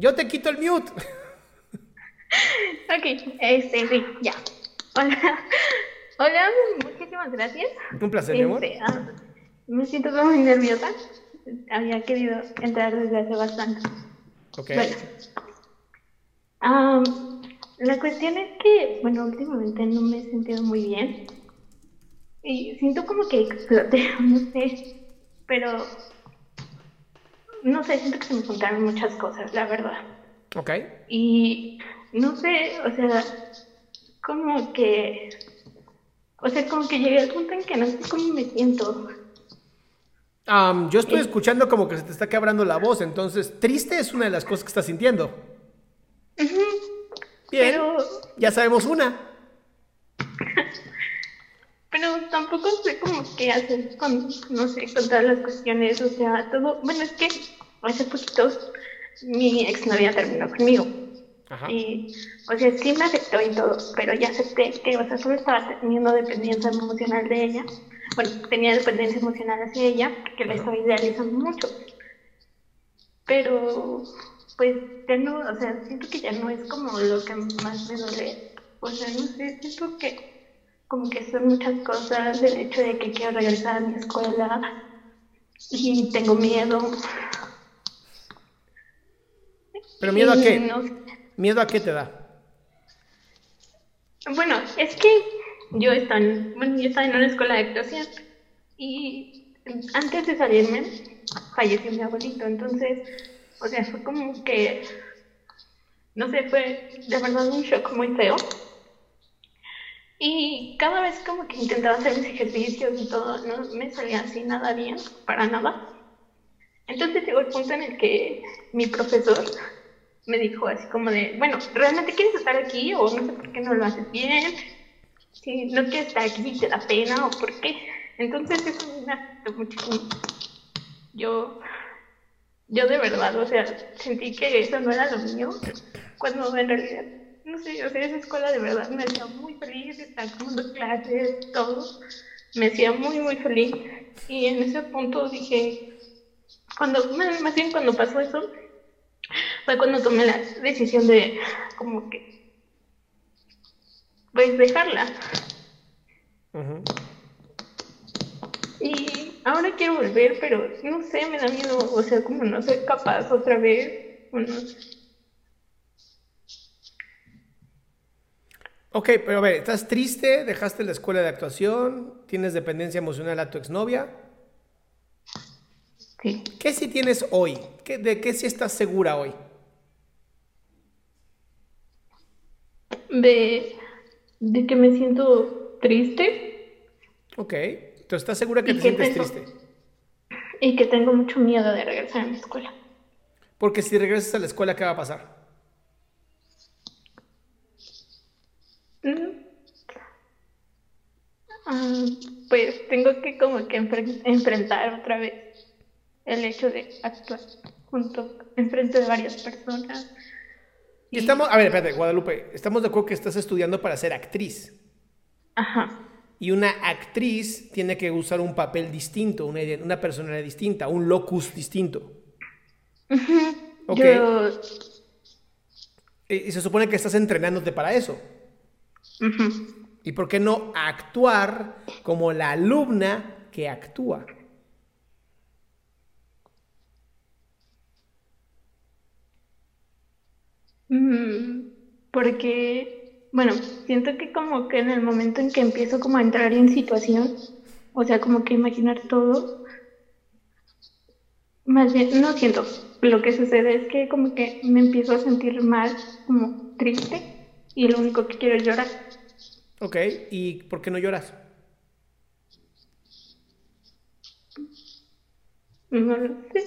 Yo te quito el mute. Ok, este, sí, ya. Hola. Hola, muchísimas gracias. Un placer, mi amor. Este, ah, me siento como muy nerviosa. Había querido entrar desde hace bastante. Ok. Bueno. Am, la cuestión es que, bueno, últimamente no me he sentido muy bien. Y siento como que exploté, no sé. Pero, no sé, siento que se me juntaron muchas cosas, la verdad. Ok. Y no sé, o sea, como que, o sea, como que llegué al punto en que no sé cómo me siento. Am, yo estoy escuchando como que se te está quebrando la voz, entonces triste es una de las cosas que estás sintiendo. Bien, Pero, ya sabemos una. Tampoco sé como qué hacer con, no sé, con todas las cuestiones, o sea, todo, bueno, es que hace poquito mi exnovia terminó conmigo. Ajá. Y, o sea, sí me aceptó y todo, pero ya acepté que, o sea, solo estaba teniendo dependencia emocional de ella. Bueno, tenía dependencia emocional hacia ella, que la estaba idealizando mucho. Pero, pues, ya no, o sea, siento que ya no es como lo que más me duele. O sea, no sé, siento que como que son muchas cosas, el hecho de que quiero regresar a mi escuela y tengo miedo. ¿Pero miedo a qué? no. ¿Miedo a qué te da? Bueno, es que yo estaba, en, bueno, yo estaba en una escuela de actuación y antes de salirme falleció mi abuelito, entonces, o sea, fue como que, no sé, fue de verdad un shock muy feo. Y cada vez como que intentaba hacer mis ejercicios y todo, no me salía así nada bien, para nada. Entonces llegó el punto en el que mi profesor me dijo así como de, bueno, ¿realmente quieres estar aquí o no sé por qué no lo haces bien? Si no quieres estar aquí, te da pena o por qué. Entonces eso me afectó muchísimo. Yo, yo de verdad, o sea, sentí que eso no era lo mío, cuando en realidad, no sé, o sea, esa escuela de verdad me hacía muy feliz, estar tomando clases, todo, me hacía muy, muy feliz. Y en ese punto dije, cuando, más bien cuando pasó eso, fue cuando tomé la decisión de como que pues dejarla y ahora quiero volver pero no sé me da miedo o sea como no soy capaz otra vez o no sé. Ok, pero a ver, ¿estás triste? ¿Dejaste la escuela de actuación? ¿Tienes dependencia emocional a tu exnovia? sí ¿Qué sí tienes hoy? ¿Qué- ¿De qué sí estás segura hoy? de de que me siento triste Ok, entonces estás segura que ¿Y te sientes tengo? triste. y que tengo mucho miedo de regresar a mi escuela Porque si regresas a la escuela, ¿qué va a pasar? Mm. Ah, pues tengo que como que enfren- enfrentar otra vez el hecho de actuar junto, enfrente de varias personas. Y estamos, a ver, espérate, Guadalupe, estamos de acuerdo que estás estudiando para ser actriz. Ajá. Y una actriz tiene que usar un papel distinto, una, una personalidad distinta, un locus distinto. Yo. Y se supone que estás entrenándote para eso. ujú. ¿Y por qué no actuar como la alumna que actúa? Mm, Porque, bueno, siento que como que en el momento en que empiezo como a entrar en situación, o sea, como que imaginar todo, más bien, no siento, lo que sucede es que como que me empiezo a sentir mal, como triste, y lo único que quiero es llorar. Ok, ¿y por qué no lloras? No lo sé.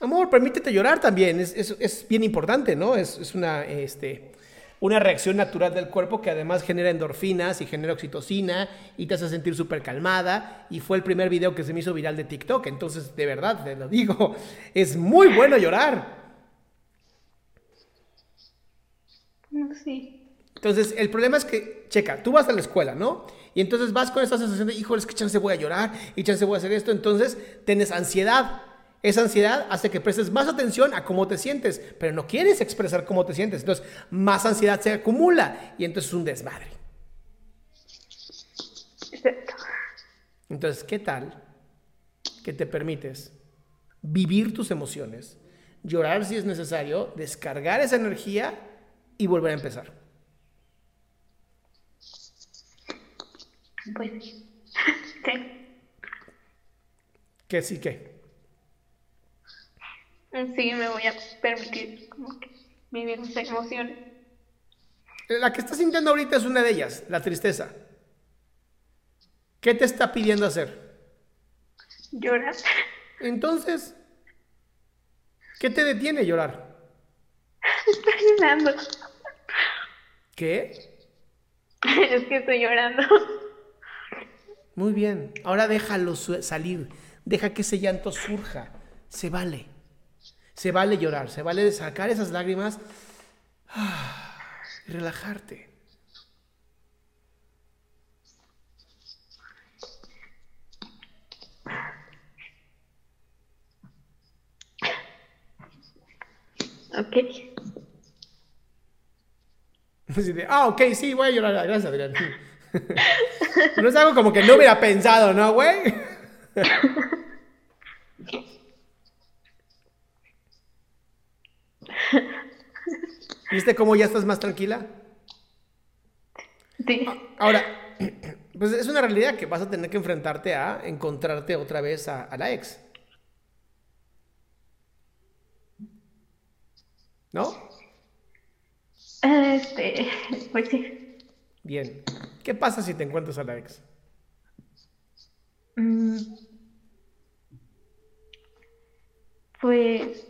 Amor, permítete llorar también, es, es- es bien importante, ¿no? Es, es una, este, una reacción natural del cuerpo que además genera endorfinas y genera oxitocina y te hace sentir súper calmada. Y fue el primer video que se me hizo viral de TikTok, entonces de verdad, te lo digo, es muy bueno llorar. Sé. Entonces, el problema es que, checa, tú vas a la escuela, ¿no? Y entonces vas con esa sensación de, híjole, es que chance voy a llorar y chance voy a hacer esto. Entonces, tienes ansiedad. Esa ansiedad hace que prestes más atención a cómo te sientes, pero no quieres expresar cómo te sientes. Entonces, más ansiedad se acumula y entonces es un desmadre. Entonces, ¿qué tal que te permites vivir tus emociones, llorar si es necesario, descargar esa energía y volver a empezar? Pues. Sí. Que sí que. Sí, me voy a permitir como que vivir mis emociones. La que estás sintiendo ahorita es una de ellas, la tristeza. ¿Qué te está pidiendo hacer? Llorar. Entonces, ¿qué te detiene llorar? Estoy llorando. ¿Qué? Es que estoy llorando. Muy bien. Ahora déjalo salir. Deja que ese llanto surja. Se vale. Se vale llorar. Se vale sacar esas lágrimas ah, y relajarte. Ok. Ah, ok, sí, voy a llorar. Gracias, Adrián. No es algo como que no hubiera pensado, ¿no, güey? ¿Viste cómo ya estás más tranquila? Sí. Ahora, pues es una realidad que vas a tener que enfrentarte a encontrarte otra vez a, a la ex. ¿No? Este, pues sí. Bien. ¿Qué pasa si te encuentras a la ex? Mm. Pues,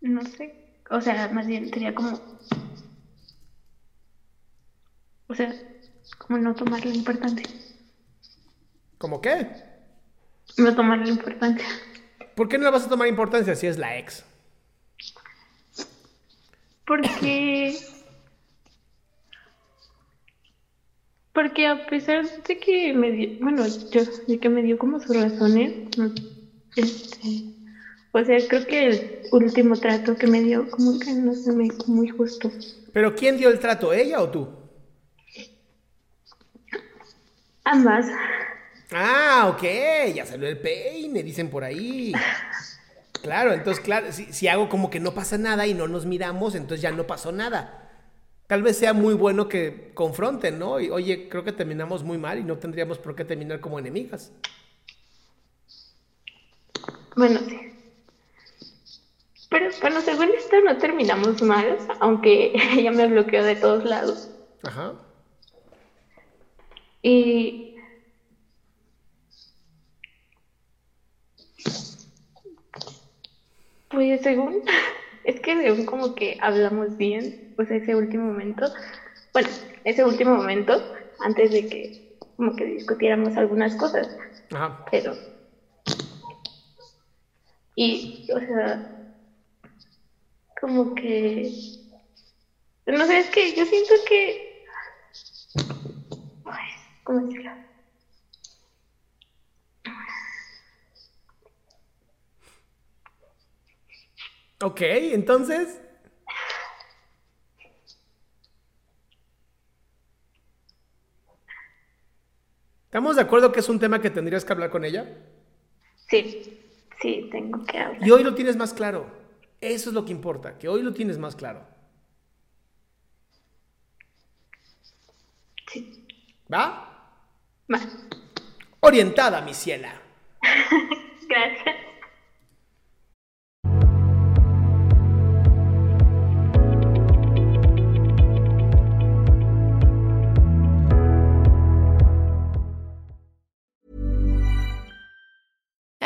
no sé. O sea, más bien sería como, o sea, como no tomarle importancia. ¿Cómo qué? No tomarle importancia. ¿Por qué no le vas a tomar importancia si es la ex? Porque, porque a pesar de que me dio, bueno, yo, de que me dio como sus razones, no, este, o sea, creo que el último trato que me dio como que no se me hizo muy justo. ¿Pero quién dio el trato, ella o tú? Ambas, Ah, ok, ya salió el peine, dicen por ahí. Claro, entonces, claro, si, si hago como que no pasa nada y no nos miramos, entonces ya no pasó nada. Tal vez sea muy bueno que confronten, ¿no? Y, oye, creo que terminamos muy mal y no tendríamos por qué terminar como enemigas. bueno, sí. Pero bueno, según esto no terminamos mal, aunque ella me bloqueó de todos lados. Ajá. Y pues según, es que según como que hablamos bien, pues ese último momento, bueno, ese último momento, antes de que como que discutiéramos algunas cosas, Ajá. pero... Y, o sea, como que... No sé, es que yo siento que ¿cómo decirlo? Ok, entonces. ¿Estamos de acuerdo que es un tema que tendrías que hablar con ella? Sí, sí, tengo que hablar. Y hoy lo tienes más claro. Eso es lo que importa, que hoy lo tienes más claro. Sí. ¿Va? Va. Orientada, mi ciela. Gracias.